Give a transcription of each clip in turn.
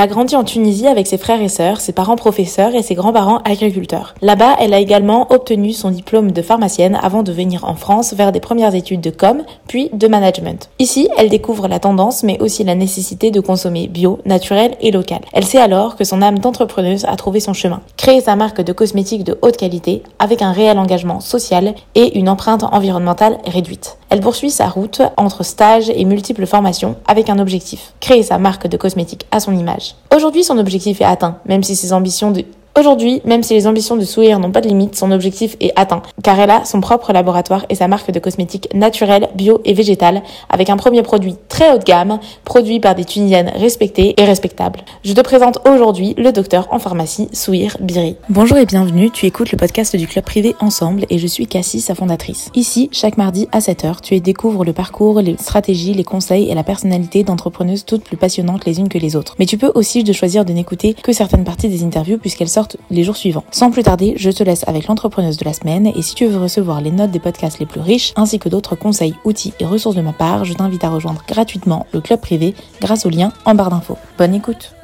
Elle a grandi en Tunisie avec ses frères et sœurs, ses parents professeurs et ses grands-parents agriculteurs. Là-bas, elle a également obtenu son diplôme de pharmacienne avant de venir en France vers des premières études de com, puis de management. Ici, elle découvre la tendance mais aussi la nécessité de consommer bio, naturel et local. Elle sait alors que son âme d'entrepreneuse a trouvé son chemin. Créer sa marque de cosmétiques de haute qualité avec un réel engagement social et une empreinte environnementale réduite. Elle poursuit sa route entre stages et multiples formations avec un objectif, créer sa marque de cosmétiques à son image. Aujourd'hui, son objectif est atteint, même si ses ambitions de Aujourd'hui, même si les ambitions de Souhir n'ont pas de limite, son objectif est atteint, car elle a son propre laboratoire et sa marque de cosmétiques naturelle, bio et végétale, avec un premier produit très haut de gamme, produit par des Tunisiennes respectées et respectables. Je te présente aujourd'hui le docteur en pharmacie Souhir Biri. Bonjour et bienvenue, tu écoutes le podcast du club privé Ensemble et je suis Cassie, sa fondatrice. Ici, chaque mardi à 7h, tu découvres le parcours, les stratégies, les conseils et la personnalité d'entrepreneuses toutes plus passionnantes les unes que les autres. Mais tu peux aussi choisir de n'écouter que certaines parties des interviews puisqu'elles sortent les jours suivants. Sans plus tarder, je te laisse avec l'entrepreneuse de la semaine et si tu veux recevoir les notes des podcasts les plus riches ainsi que d'autres conseils, outils et ressources de ma part, je t'invite à rejoindre gratuitement le club privé grâce au lien en barre d'infos. Bonne écoute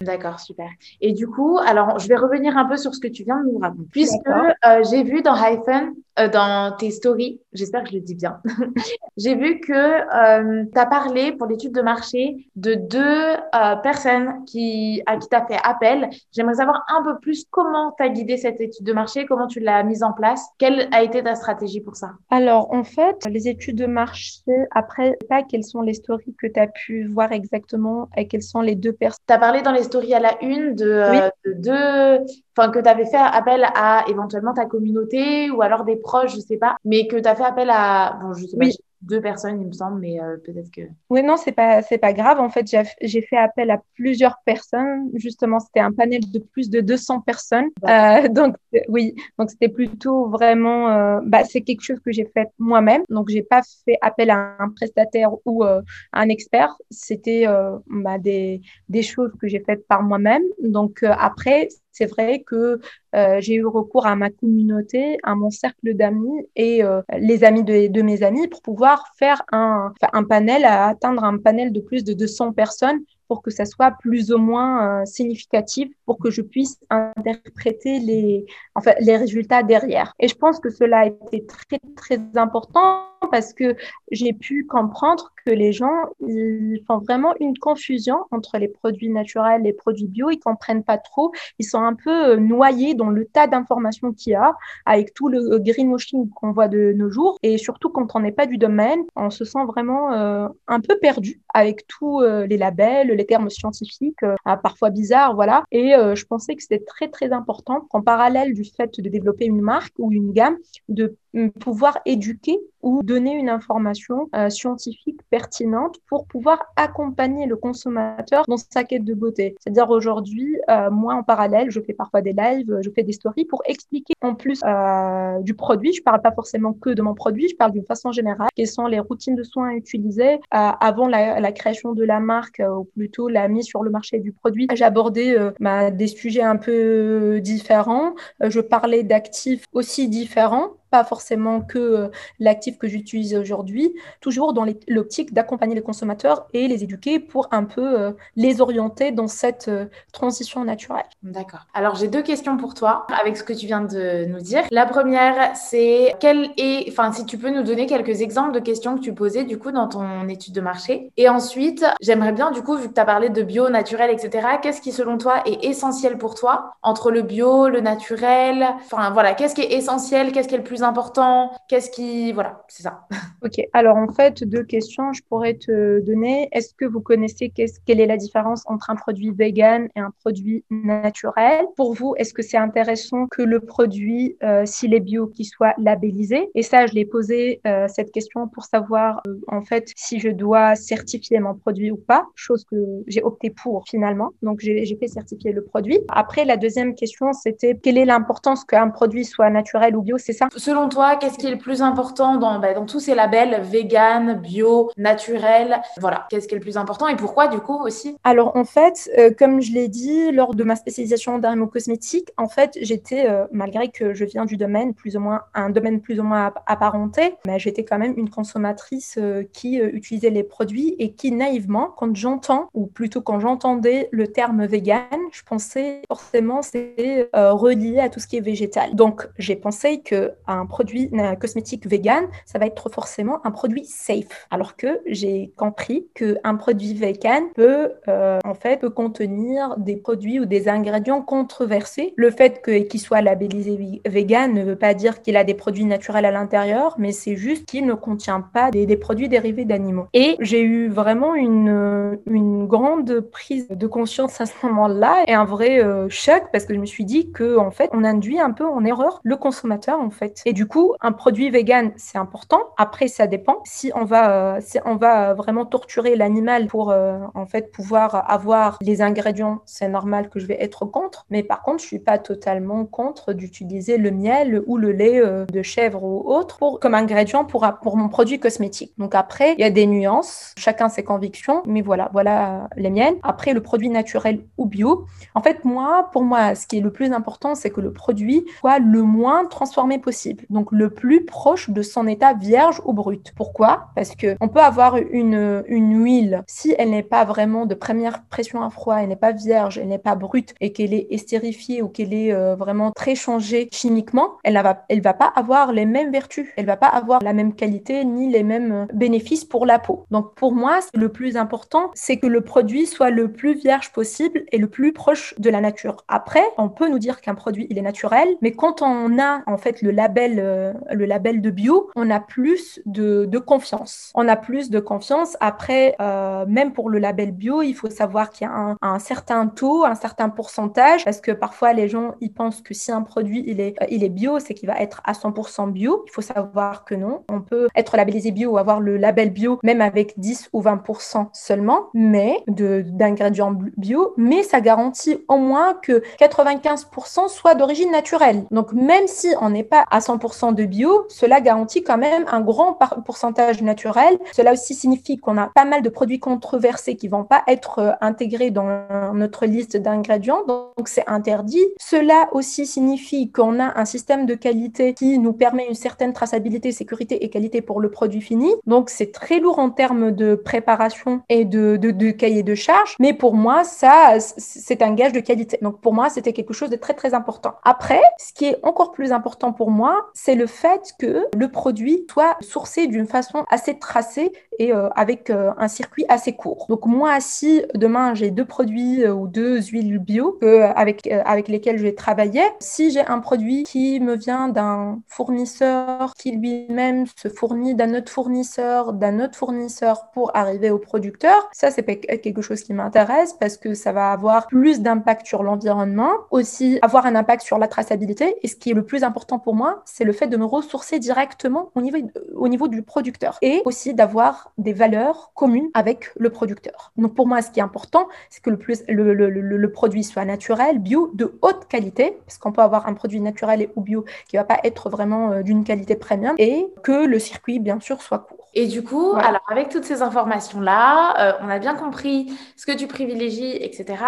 D'accord, super. Et du coup, alors, je vais revenir un peu sur ce que tu viens de nous raconter. Puisque euh, j'ai vu dans Hyphen, euh, dans tes stories, j'espère que je le dis bien, j'ai vu que euh, tu as parlé pour l'étude de marché de deux personnes qui, à qui tu as fait appel. J'aimerais savoir un peu plus comment tu as guidé cette étude de marché, comment tu l'as mise en place, quelle a été ta stratégie pour ça? Alors, en fait, les études de marché, après, pas quelles sont les stories que tu as pu voir exactement et quelles sont les deux personnes. Tu as parlé dans les stories à la une de, euh, deux, enfin que tu avais fait appel à éventuellement ta communauté ou alors des je sais pas, mais que tu as fait appel à, bon, je sais pas, deux personnes, il me semble, mais euh, peut-être que. Oui, non, c'est pas, c'est pas grave. En fait, j'ai fait appel à plusieurs personnes. Justement, c'était un panel de plus de 200 personnes. Euh, donc, oui, donc c'était plutôt vraiment, euh, bah, c'est quelque chose que j'ai fait moi-même. Donc, j'ai pas fait appel à un prestataire ou un expert. C'était bah, des, des choses que j'ai faites par moi-même. Donc, après, c'est vrai que euh, j'ai eu recours à ma communauté, à mon cercle d'amis et euh, les amis de, mes amis pour pouvoir faire un, panel, atteindre un panel de plus de 200 personnes pour que ça soit plus ou moins euh, significatif, pour que je puisse interpréter les, enfin, les résultats derrière. Et je pense que cela a été très, très important parce que j'ai pu comprendre que les gens, ils font vraiment une confusion entre les produits naturels et les produits bio. Ils comprennent pas trop. Ils sont un peu euh, noyés dans le tas d'informations qu'il y a avec tout le greenwashing qu'on voit de nos jours. Et surtout, quand on n'est pas du domaine, on se sent vraiment euh, un peu perdu avec tous les labels, les termes scientifiques, euh, parfois bizarres, voilà. Et euh, je pensais que c'était très très important en parallèle du fait de développer une marque ou une gamme, de pouvoir éduquer ou donner une information euh, scientifique pertinente pour pouvoir accompagner le consommateur dans sa quête de beauté. C'est-à-dire aujourd'hui, euh, moi en parallèle, je fais parfois des lives, je fais des stories pour expliquer en plus euh, du produit. Je parle pas forcément que de mon produit, je parle d'une façon générale. Quelles sont les routines de soins utilisées avant la, la, création de la marque ou plutôt la mise sur le marché du produit? J'abordais bah, des sujets un peu différents. je parlais d'actifs aussi différents pas forcément que euh, l'actif que j'utilise aujourd'hui, toujours dans l'optique d'accompagner les consommateurs et les éduquer pour un peu euh, les orienter dans cette euh, transition naturelle. D'accord. Alors j'ai deux questions pour toi avec ce que tu viens de nous dire. La première, c'est quel est, enfin si tu peux nous donner quelques exemples de questions que tu posais du coup dans ton étude de marché. Et ensuite, j'aimerais bien du coup, vu que tu as parlé de bio, naturel, etc., qu'est-ce qui selon toi est essentiel pour toi entre le bio, le naturel, enfin voilà, qu'est-ce qui est essentiel, qu'est-ce qui est le plus important Qu'est-ce qui... Voilà, c'est ça. Ok, alors en fait, deux questions, je pourrais te donner. Est-ce que vous connaissez quelle est la différence entre un produit vegan et un produit naturel? Pour vous, est-ce que c'est intéressant que le produit, euh, s'il est bio, qu'il soit labellisé? Et ça, je l'ai posé euh, cette question pour savoir euh, en fait si je dois certifier mon produit ou pas, chose que j'ai opté pour finalement. Donc j'ai fait certifier le produit. Après, la deuxième question, c'était quelle est l'importance qu'un produit soit naturel ou bio? C'est ça? Selon toi, qu'est-ce qui est le plus important dans, bah, dans tous ces labels vegan, bio, naturel? Voilà, qu'est-ce qui est le plus important et pourquoi du coup aussi? Alors en fait, euh, comme je l'ai dit lors de ma spécialisation en dermocosmétique, en fait, j'étais, euh, malgré que je viens du domaine plus ou moins, un domaine plus ou moins apparenté, mais j'étais quand même une consommatrice euh, qui utilisait les produits et qui naïvement, quand j'entends, ou plutôt quand j'entendais le terme vegan, je pensais forcément c'est relié à tout ce qui est végétal. Donc j'ai pensé que un produit un cosmétique vegan, ça va être forcément un produit safe. Alors que j'ai compris qu'un produit vegan peut euh, en fait contenir des produits ou des ingrédients controversés. Le fait qu'il soit labellisé vegan ne veut pas dire qu'il a des produits naturels à l'intérieur, mais c'est juste qu'il ne contient pas des, produits dérivés d'animaux. Et j'ai eu vraiment une, une grande prise de conscience à ce moment-là et un vrai euh, choc parce que je me suis dit que en fait on induit un peu en erreur le consommateur en fait. Et du coup un produit vegan c'est important. Après ça dépend si on va euh, on va vraiment torturer l'animal pour en fait pouvoir avoir les ingrédients, c'est normal que je vais être contre. Mais par contre, je suis pas totalement contre d'utiliser le miel ou le lait euh, de chèvre ou autre comme ingrédient pour, pour mon produit cosmétique. Donc après, il y a des nuances, chacun ses convictions, mais voilà, voilà les miennes. Après, le produit naturel ou bio. En fait, moi, pour moi, ce qui est le plus important, c'est que le produit soit le moins transformé possible. Donc le plus proche de son état vierge ou brut. Pourquoi? Parce que on peut avoir une, une huile, si elle n'est pas vraiment de première pression à froid, elle n'est pas vierge, elle n'est pas brute et qu'elle est estérifiée ou qu'elle est euh, vraiment très changée chimiquement, elle ne va, elle va pas avoir les mêmes vertus, elle va pas avoir la même qualité ni les mêmes euh, bénéfices pour la peau. Donc pour moi, le plus important, c'est que le produit soit le plus vierge possible et le plus proche de la nature. Après, on peut nous dire qu'un produit il est naturel, mais quand on a en fait le label, euh, le label de bio, on a plus de, confiance. On a plus de confiance. Après, même pour le label bio, il faut savoir qu'il y a un, certain taux, un certain pourcentage, parce que parfois les gens ils pensent que si un produit il est, euh, est bio, c'est qu'il va être à 100% bio. Il faut savoir que non. On peut être labellisé bio ou avoir le label bio même avec 10 ou 20% seulement, mais d'ingrédients bio, mais ça garantit au moins que 95% soit d'origine naturelle. Donc même si on n'est pas à 100% de bio, cela garantit quand même un grand pourcentage naturel. Cela aussi signifie qu'on a pas mal de produits controversés qui vont pas être euh, intégrés dans notre liste d'ingrédients, donc c'est interdit. Cela aussi signifie qu'on a un système de qualité qui nous permet une certaine traçabilité, sécurité et qualité pour le produit fini. Donc c'est très lourd en termes de préparation et de, de, de cahier de charge, mais pour moi, ça, c'est un gage de qualité. Donc pour moi, c'était quelque chose de très très important. Après, ce qui est encore plus important pour moi, c'est le fait que le produit soit sourcé d'une façon assez tracée et euh, avec euh, un circuit assez court. Donc moi, si demain j'ai deux produits euh, ou deux huiles bio avec, avec lesquelles je vais travailler, si j'ai un produit qui me vient d'un fournisseur qui lui-même se fournit d'un autre fournisseur, d'un autre fournisseur pour arriver au producteur, ça c'est quelque chose qui m'intéresse parce que ça va avoir plus d'impact sur l'environnement, aussi avoir un impact sur la traçabilité. Et ce qui est le plus important pour moi, c'est le fait de me ressourcer directement au niveau, au niveau du producteur et aussi d'avoir des valeurs communes avec le producteur. Donc pour moi, ce qui est important, c'est que le, plus, le, le, le, produit soit naturel, bio, de haute qualité, parce qu'on peut avoir un produit naturel ou bio qui va pas être vraiment euh, d'une qualité premium, et que le circuit, bien sûr, soit court. Et du coup, alors avec toutes ces informations-là, euh, on a bien compris ce que tu privilégies, etc.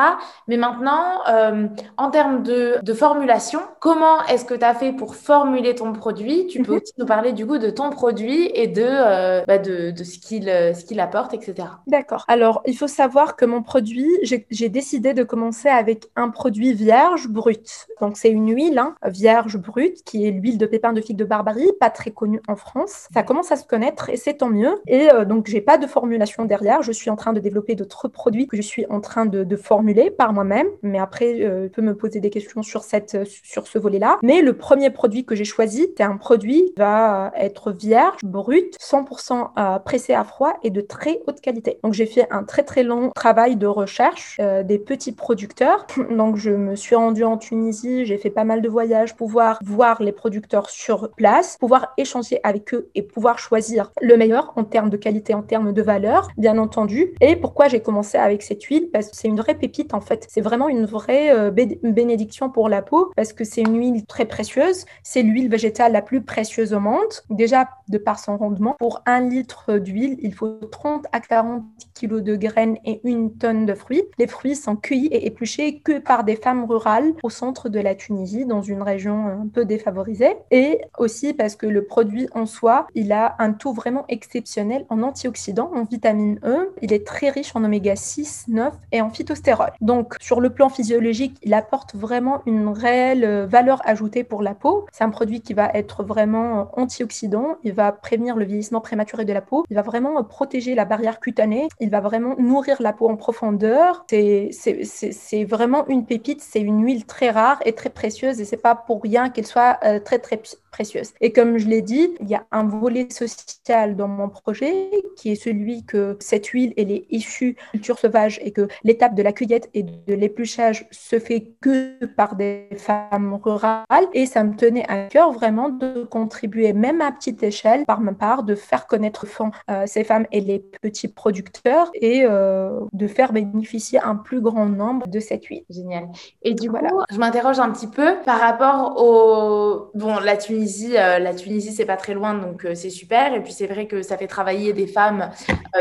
Mais maintenant, euh, en termes de, de, formulation, comment est-ce que tu as fait pour formuler ton produit? Tu peux mhm. aussi nous parler du coup de ton produit et de, bah de, de, ce qui euh, ce qu'il apporte, etc. D'accord. Alors, il faut savoir que mon produit, j'ai décidé de commencer avec un produit vierge brut. Donc, c'est une huile hein, vierge brute qui est l'huile de pépin de figue de Barbarie, pas très connue en France. Ça commence à se connaître et c'est tant mieux. Et euh, donc, j'ai pas de formulation derrière. Je suis en train de développer d'autres produits que je suis en train de, formuler par moi-même. Mais après, euh, peut me poser des questions sur, cette, sur ce volet-là. Mais le premier produit que j'ai choisi, c'est un produit qui va être vierge, brut, 100% euh, pressé à froid et de très haute qualité. Donc j'ai fait un très très long travail de recherche euh, des petits producteurs. Donc je me suis rendue en Tunisie, j'ai fait pas mal de voyages pouvoir voir les producteurs sur place, pouvoir échanger avec eux et pouvoir choisir le meilleur en termes de qualité, en termes de valeur, bien entendu. Et pourquoi j'ai commencé avec cette huile? Parce que c'est une vraie pépite en fait. C'est vraiment une vraie euh, bénédiction pour la peau parce que c'est une huile très précieuse. C'est l'huile végétale la plus précieuse au monde. Déjà, de par son rendement, pour un litre d'huile, il faut 30 à 40 kilos de graines et une tonne de fruits. Les fruits sont cueillis et épluchés que par des femmes rurales au centre de la Tunisie, dans une région un peu défavorisée. Et aussi parce que le produit en soi, il a un taux vraiment exceptionnel en antioxydants, en vitamine E. Il est très riche en oméga 6, 9 et en phytostérols. Donc, sur le plan physiologique, il apporte vraiment une réelle valeur ajoutée pour la peau. C'est un produit qui va être vraiment antioxydant. Il va prévenir le vieillissement prématuré de la peau. Vraiment euh, protéger la barrière cutanée. Il va vraiment nourrir la peau en profondeur. C'est vraiment une pépite. C'est une huile très rare et très précieuse et c'est pas pour rien qu'elle soit très très précieuse. Et comme je l'ai dit, il y a un volet social dans mon projet qui est celui que cette huile est issue culture sauvage et que l'étape de la cueillette et de l'épluchage se fait que par des femmes rurales et ça me tenait à cœur vraiment de contribuer même à petite échelle par ma part de faire connaître euh, ces femmes et les petits producteurs et euh, de faire bénéficier un plus grand nombre de cette huile. Génial. Et du coup, je m'interroge un petit peu par rapport au bon la Tunisie, euh, la Tunisie c'est pas très loin donc c'est super et puis c'est vrai que ça fait travailler des femmes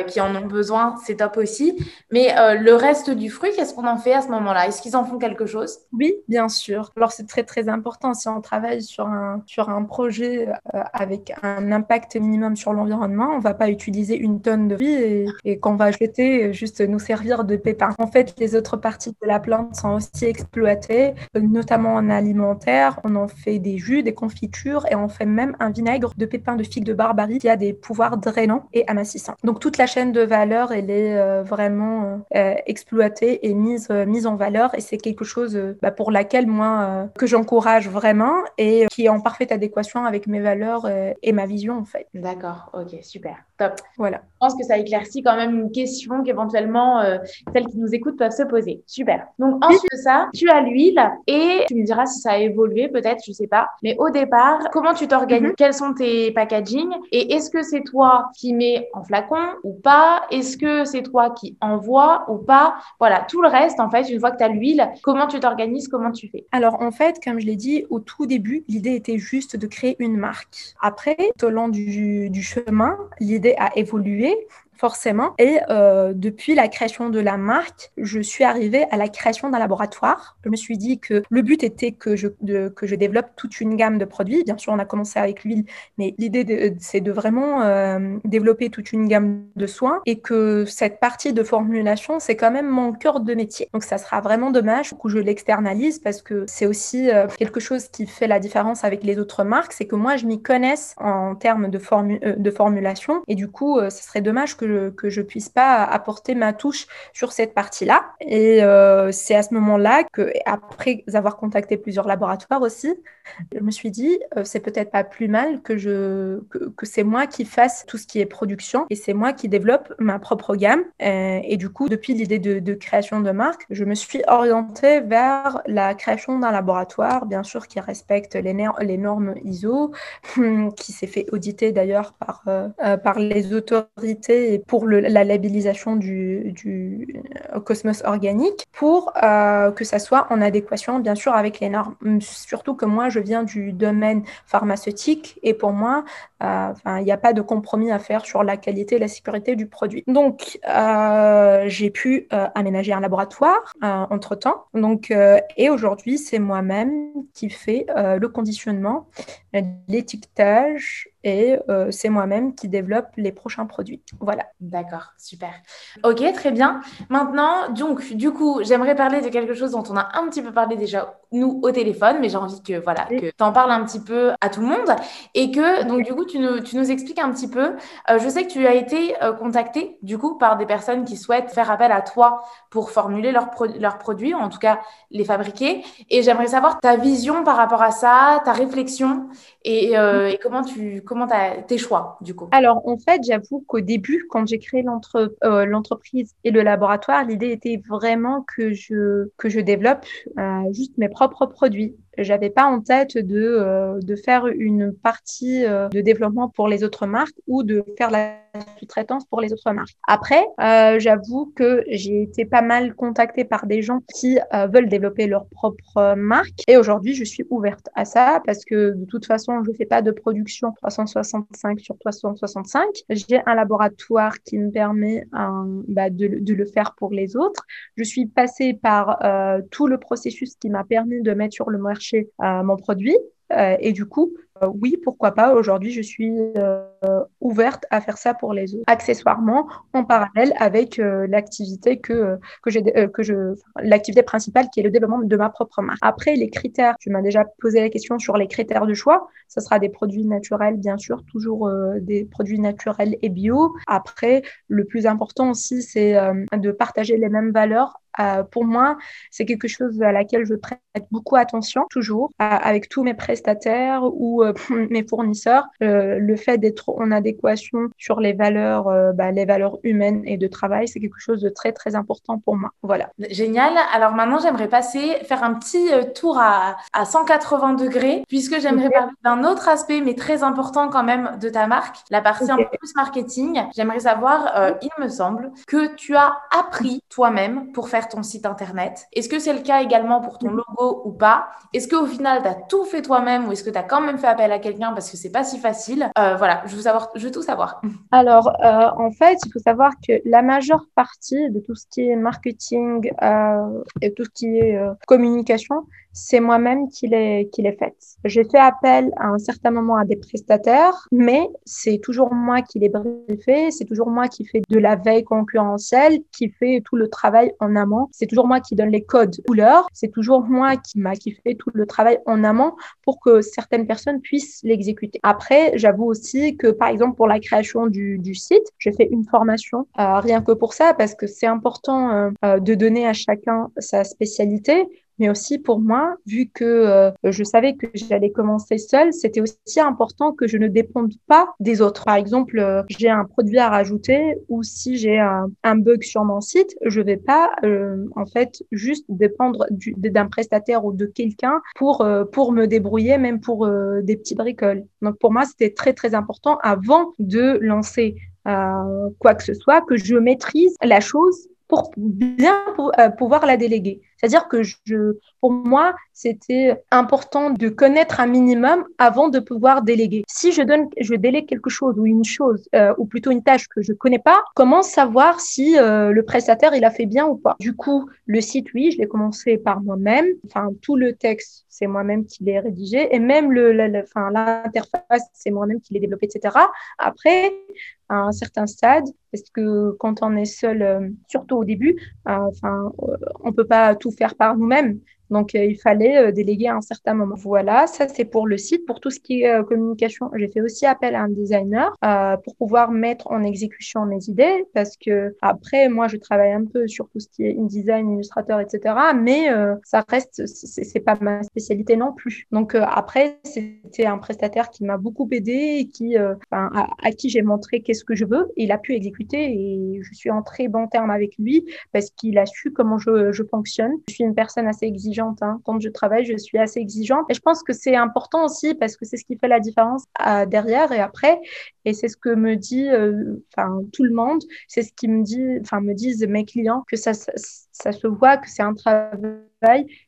qui en ont besoin, c'est top aussi. Mais le reste du fruit, qu'est-ce qu'on en fait à ce moment-là? Est-ce qu'ils en font quelque chose? Oui, bien sûr. Alors c'est très très important si on travaille sur un, sur un projet euh, avec un impact minimum sur l'environnement, on va pas utiliser une tonne de fruits et, qu'on va jeter juste nous servir de pépins. En fait, les autres parties de la plante sont aussi exploitées, notamment en alimentaire. On en fait des jus, des confitures et on fait même un vinaigre de pépins de figue de barbarie qui a des pouvoirs drainants et amincissants. Donc toute la chaîne de valeur, elle est euh, vraiment euh, exploitée et mise, mise en valeur et c'est quelque chose bah, pour laquelle moi, que j'encourage vraiment et qui est en parfaite adéquation avec mes valeurs euh, et ma vision en fait. D'accord, ok, super, top. Voilà. Je pense que ça éclaircit quand même une question qu'éventuellement euh, celles qui nous écoutent peuvent se poser. Super. Donc ensuite de ça, tu as l'huile et tu me diras si ça a évolué peut-être, je sais pas. Mais au départ, comment tu t'organises? Mhm. Quels sont tes packaging? Et est-ce que c'est toi qui mets en flacon ou pas? Est-ce que c'est toi qui envoie ou pas? Voilà, tout le reste en fait, une fois que tu as l'huile, comment tu t'organises? Comment tu fais? Alors en fait, comme je l'ai dit au tout début, l'idée était juste de créer une marque. Après, tout au long du, du chemin, l'idée a évolué forcément. Et euh, depuis la création de la marque, je suis arrivée à la création d'un laboratoire. Je me suis dit que le but était que je, que je développe toute une gamme de produits. Bien sûr, on a commencé avec l'huile, mais l'idée, c'est de vraiment euh, développer toute une gamme de soins et que cette partie de formulation, c'est quand même mon cœur de métier. Donc, ça sera vraiment dommage que je l'externalise parce que c'est aussi euh, quelque chose qui fait la différence avec les autres marques, c'est que moi, je m'y connaisse en termes de, de formulation et du coup, ce serait dommage que que je puisse pas apporter ma touche sur cette partie-là. Et euh, c'est à ce moment-là que, après avoir contacté plusieurs laboratoires aussi, je me suis dit, euh, c'est peut-être pas plus mal que, je, que, c'est moi qui fasse tout ce qui est production et c'est moi qui développe ma propre gamme. Euh, et, du coup, depuis l'idée de, création de marque, je me suis orientée vers la création d'un laboratoire, bien sûr, qui respecte les, normes ISO, qui s'est fait auditer d'ailleurs par, par les autorités pour la labellisation du, euh, cosmos organique pour euh, que ça soit en adéquation, bien sûr, avec les normes. Surtout que moi, je viens du domaine pharmaceutique et pour moi, euh, il n'y a pas de compromis à faire sur la qualité et la sécurité du produit. Donc, j'ai pu aménager un laboratoire entre-temps. Donc, et aujourd'hui, c'est moi-même qui fais le conditionnement, l'étiquetage, et euh, c'est moi-même qui développe les prochains produits. Voilà. D'accord, super. Ok, très bien. Maintenant, donc, du coup, j'aimerais parler de quelque chose dont on a un petit peu parlé déjà, nous, au téléphone, mais j'ai envie que, voilà, que tu en parles un petit peu à tout le monde et que, donc, du coup, tu nous, tu nous expliques un petit peu. Euh, je sais que tu as été euh, contacté, du coup, par des personnes qui souhaitent faire appel à toi pour formuler leurs leurs produits, ou en tout cas les fabriquer. Et j'aimerais savoir ta vision par rapport à ça, ta réflexion et, et comment tu comment tes choix du coup? Alors en fait, j'avoue qu'au début, quand j'ai créé euh, l'entreprise et le laboratoire, l'idée était vraiment que je que je développe euh, juste mes propres produits j'avais pas en tête de, de faire une partie de développement pour les autres marques ou de faire la sous-traitance pour les autres marques. Après, j'avoue que j'ai été pas mal contactée par des gens qui veulent développer leur propre marque et aujourd'hui, je suis ouverte à ça parce que de toute façon, je fais pas de production 365 sur 365. J'ai un laboratoire qui me permet bah, de, de, le faire pour les autres. Je suis passée par euh, tout le processus qui m'a permis de mettre sur le marché euh, mon produit. Euh, et du coup, oui, pourquoi pas. Aujourd'hui, je suis euh, ouverte à faire ça pour les autres. Accessoirement, en parallèle avec euh, l'activité que, que j'ai, que je, l'activité principale qui est le développement de ma propre marque. Après, les critères, tu m'as déjà posé la question sur les critères de choix. Ce sera des produits naturels, bien sûr, toujours des produits naturels et bio. Après, le plus important aussi, c'est de partager les mêmes valeurs euh, pour moi, c'est quelque chose à laquelle je prête beaucoup attention, toujours, avec tous mes prestataires ou euh, mes fournisseurs. Euh, le fait d'être en adéquation sur les valeurs, bah, les valeurs humaines et de travail, c'est quelque chose de très, très important pour moi. Voilà. Génial. Alors maintenant, j'aimerais passer, faire un petit tour à, à 180 degrés, puisque j'aimerais parler d'un autre aspect, mais très important quand même, de ta marque, la partie un peu plus marketing. J'aimerais savoir, il me semble, que tu as appris toi-même pour faire ton site internet Est-ce que c'est le cas également pour ton logo ou pas? Est-ce qu'au final, tu as tout fait toi-même ou est-ce que tu as quand même fait à quelqu'un parce que c'est pas si facile euh, Voilà, je veux, savoir, je veux tout savoir. Alors, euh, en fait, il faut savoir que la majeure partie de tout ce qui est marketing euh, et tout ce qui est communication, c'est moi-même qui l'ai qui l'ai faite. J'ai fait appel à un certain moment à des prestataires, mais c'est toujours moi qui les briefé, c'est toujours moi qui fais de la veille concurrentielle, qui fait tout le travail en amont, c'est toujours moi qui donne les codes couleurs, c'est toujours moi qui m'a qui fait tout le travail en amont pour que certaines personnes puissent l'exécuter. Après, j'avoue aussi que par exemple pour la création du, du site, j'ai fait une formation euh, rien que pour ça parce que c'est important euh, euh, de donner à chacun sa spécialité mais aussi pour moi, vu que euh, je savais que j'allais commencer seule, c'était aussi important que je ne dépende pas des autres. Par exemple, euh, j'ai un produit à rajouter ou si j'ai un, bug sur mon site, je vais pas euh, en fait juste dépendre d'un prestataire ou de quelqu'un pour pour me débrouiller, même pour des petits bricoles. Donc pour moi, c'était très très important avant de lancer quoi que ce soit que je maîtrise la chose pour bien pouvoir la déléguer. C'est-à-dire que je, pour moi, c'était important de connaître un minimum avant de pouvoir déléguer. Si je donne, je délègue quelque chose ou une chose, euh, ou plutôt une tâche que je connais pas, comment savoir si euh, le prestataire il a fait bien ou pas? Du coup, le site, oui, je l'ai commencé par moi-même. Enfin, tout le texte, c'est moi-même qui l'ai rédigé, et même le, enfin, l'interface, c'est moi-même qui l'ai développé, etc. Après, à un certain stade, parce que quand on est seul, euh, surtout au début, enfin, on peut pas tout faire par nous-mêmes. Donc, euh, il fallait euh, déléguer à un certain moment. Voilà, ça c'est pour le site. Pour tout ce qui est euh, communication, j'ai fait aussi appel à un designer pour pouvoir mettre en exécution mes idées parce que après, moi, je travaille un peu sur tout ce qui est InDesign, illustrateur, etc. Mais ça reste, c'est pas ma spécialité non plus. Donc après, c'était un prestataire qui m'a beaucoup aidé et qui, à, à, qui j'ai montré qu'est-ce que je veux. Et il a pu exécuter et je suis en très bon terme avec lui parce qu'il a su comment je, je fonctionne. Je suis une personne assez exigeante Hein. Quand je travaille, je suis assez exigeante. Et je pense que c'est important aussi parce que c'est ce qui fait la différence euh, derrière et après. Et c'est ce que me dit, euh, tout le monde. C'est ce qui me dit, enfin, me disent mes clients que ça, ça se voit que c'est un travail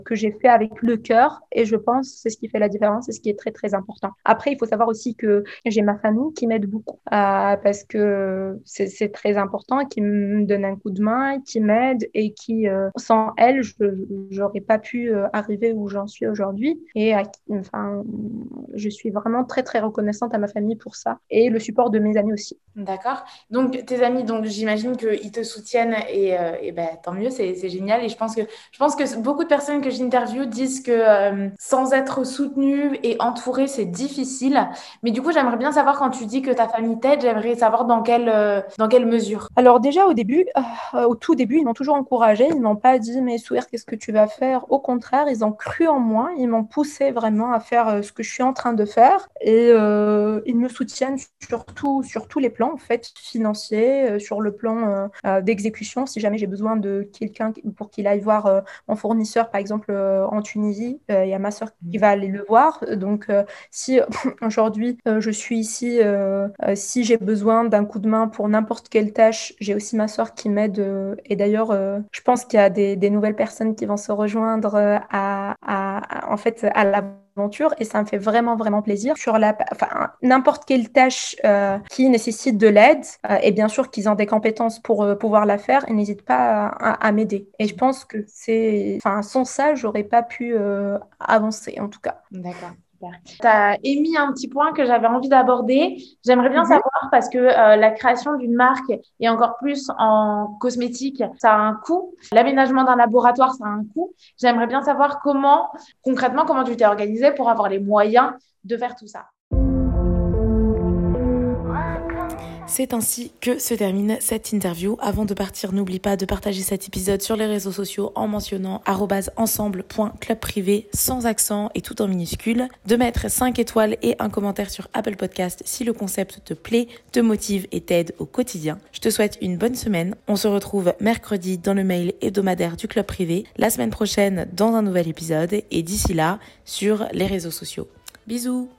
que j'ai fait avec le cœur et je pense c'est ce qui fait la différence et ce qui est très très important. Après, il faut savoir aussi que j'ai ma famille qui m'aide beaucoup euh, parce que c'est très important, qui me donne un coup de main, qui m'aide et qui, euh, sans elle, je n'aurais pas pu euh, arriver où j'en suis aujourd'hui. Et enfin, je suis vraiment très très reconnaissante à ma famille pour ça et le support de mes amis aussi. D'accord. Donc tes amis, donc j'imagine qu'ils te soutiennent et, et ben, tant mieux, c'est génial. Et je pense que je pense que beaucoup de personnes que j'interviewe disent que euh, sans être soutenue et entourée, c'est difficile. Mais du coup, j'aimerais bien savoir quand tu dis que ta famille t'aide, j'aimerais savoir dans quelle, euh, dans quelle mesure. Alors déjà au début, euh, au tout début, ils m'ont toujours encouragée. Ils m'ont pas dit mais Souer, qu'est-ce que tu vas faire? Au contraire, ils ont cru en moi. Ils m'ont poussé vraiment à faire ce que je suis en train de faire. Et ils me soutiennent surtout sur tous les plans, en fait, financiers, sur le plan d'exécution. Si jamais j'ai besoin de quelqu'un pour qu'il aille voir mon fournisseur sœur, par exemple, en Tunisie. Il y a ma sœur qui va aller le voir. Donc, si aujourd'hui je suis ici, si j'ai besoin d'un coup de main pour n'importe quelle tâche, j'ai aussi ma sœur qui m'aide. et d'ailleurs, je pense qu'il y a des, des, nouvelles personnes qui vont se rejoindre à, à, en fait, à et ça me fait vraiment vraiment plaisir. Sur la enfin n'importe quelle tâche euh, qui nécessite de l'aide euh, et bien sûr qu'ils ont des compétences pour euh, pouvoir la faire ils n'hésitent pas à, m'aider. Et je pense que c'est enfin sans ça j'aurais pas pu avancer en tout cas. D'accord tu as émis un petit point que j'avais envie d'aborder. J'aimerais bien mhm. savoir parce que euh, la création d'une marque et encore plus en cosmétique, ça a un coût. L'aménagement d'un laboratoire, ça a un coût. J'aimerais bien savoir comment, concrètement, comment tu t'es organisé pour avoir les moyens de faire tout ça. C'est ainsi que se termine cette interview. Avant de partir, n'oublie pas de partager cet épisode sur les réseaux sociaux en mentionnant ensemble.clubprivé sans accent et tout en minuscule, de mettre 5 étoiles et un commentaire sur Apple Podcast si le concept te plaît, te motive et t'aide au quotidien. Je te souhaite une bonne semaine. On se retrouve mercredi dans le mail hebdomadaire du club privé, la semaine prochaine dans un nouvel épisode et d'ici là sur les réseaux sociaux. Bisous